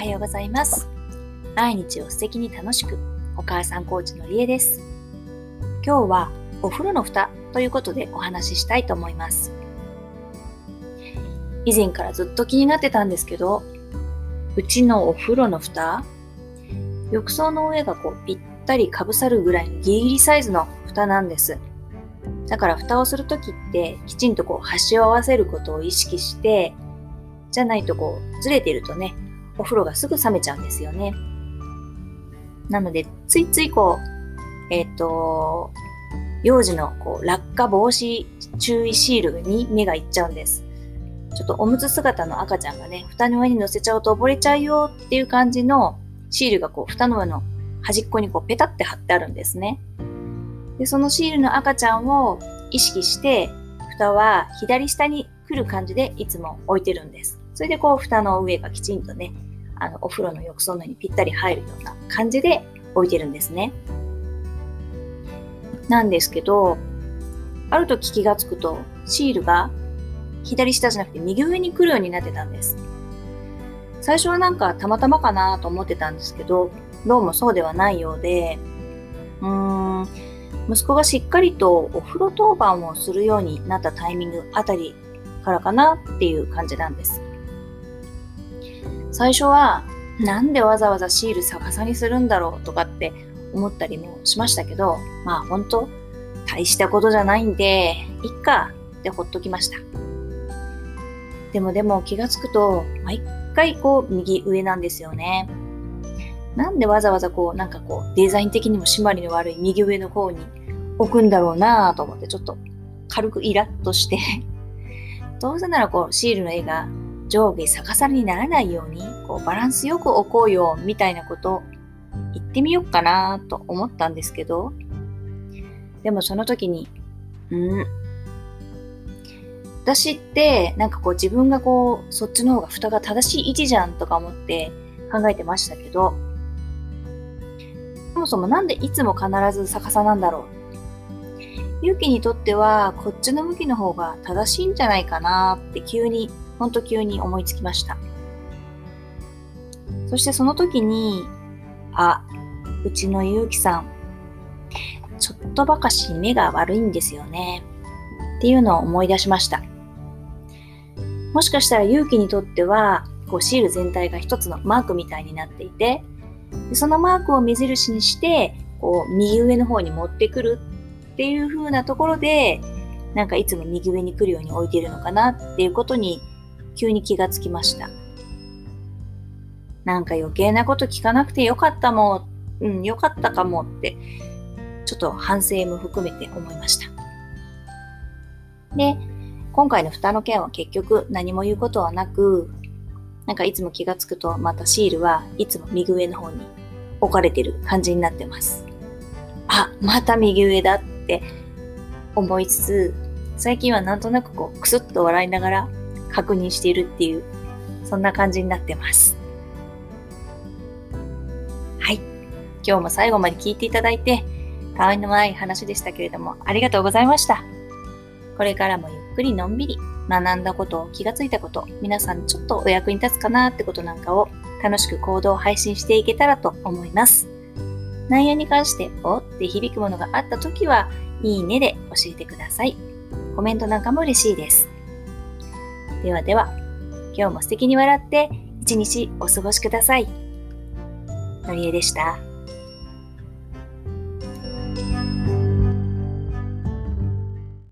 はようございます。毎日を素敵に楽しく、お母さんコーチのりえです。今日はお風呂の蓋ということでお話ししたいと思います。以前からずっと気になってたんですけど、うちのお風呂の蓋、浴槽の上がこうぴったりかぶさるぐらいのギリギリサイズの蓋なんです。だから蓋をするときってきちんとこう端を合わせることを意識して、じゃないとこうずれてるとね、お風呂がすぐ冷めちゃうんですよね。なので、ついついこう、えっ、と、幼児のこう落下防止注意シールに目がいっちゃうんです。ちょっとおむつ姿の赤ちゃんがね、蓋の上に乗せちゃうと溺れちゃうよっていう感じのシールがこう蓋の上の端っこにこうペタって貼ってあるんですね。で、そのシールの赤ちゃんを意識して、蓋は左下に来る感じでいつも置いてるんです。それでこう蓋の上がきちんとね、あのお風呂の浴槽のにぴったり入るような感じで置いてるんですね。なんですけど、ある時気がつくとシールが左下じゃなくて右上に来るようになってたんです。最初はなんかたまたまかなと思ってたんですけど、どうもそうではないようで、うーん、息子がしっかりとお風呂当番をするようになったタイミングあたりからかなっていう感じなんです。最初は、なんでわざわざシール逆さにするんだろうとかって思ったりもしましたけど、まあ本当大したことじゃないんで、いっかってほっときました。でもでも気がつくと、毎回こう右上なんですよね。なんでわざわざこうなんかこうデザイン的にも締まりの悪い右上の方に置くんだろうなぁと思ってちょっと軽くイラッとしてどうせならこうシールの絵が上下逆さにならないようにこうバランスよく置こうよみたいなこと言ってみようかなと思ったんですけどでもその時にうん。私ってなんかこう自分がこうそっちの方が蓋が正しい位置じゃんとか思って考えてましたけどそもそもなんでいつも必ず逆さなんだろう？勇気にとってはこっちの向きの方が正しいんじゃないかなって急にほんと急に思いつきました。そしてその時に、あ、うちのゆうきさん、ちょっとばかし目が悪いんですよね。っていうのを思い出しました。もしかしたらゆうきにとっては、こうシール全体が一つのマークみたいになっていて、そのマークを目印にして、こう右上の方に持ってくるっていう風なところで、なんかいつも右上に来るように置いてるのかなっていうことに急に気がつきました。なんか余計なこと聞かなくてよかったもん、うん、よかったかもって、ちょっと反省も含めて思いました。で、今回の蓋の件は結局何も言うことはなく、なんかいつも気がつくとまたシールはいつも右上の方に置かれてる感じになってます。あ、また右上だって思いつつ、最近はなんとなくこうクスッと笑いながら確認しているっていう、そんな感じになってます。はい。今日も最後まで聞いていただいて、たわいのない話でしたけれども、ありがとうございました。これからもゆっくりのんびり学んだこと、気がついたこと、皆さんちょっとお役に立つかなってことなんかを楽しく行動を配信していけたらと思います。内容に関して、おって響くものがあったときは、いいねで教えてください。コメントなんかも嬉しいです。ではでは、今日も素敵に笑って一日お過ごしください。のりえでした。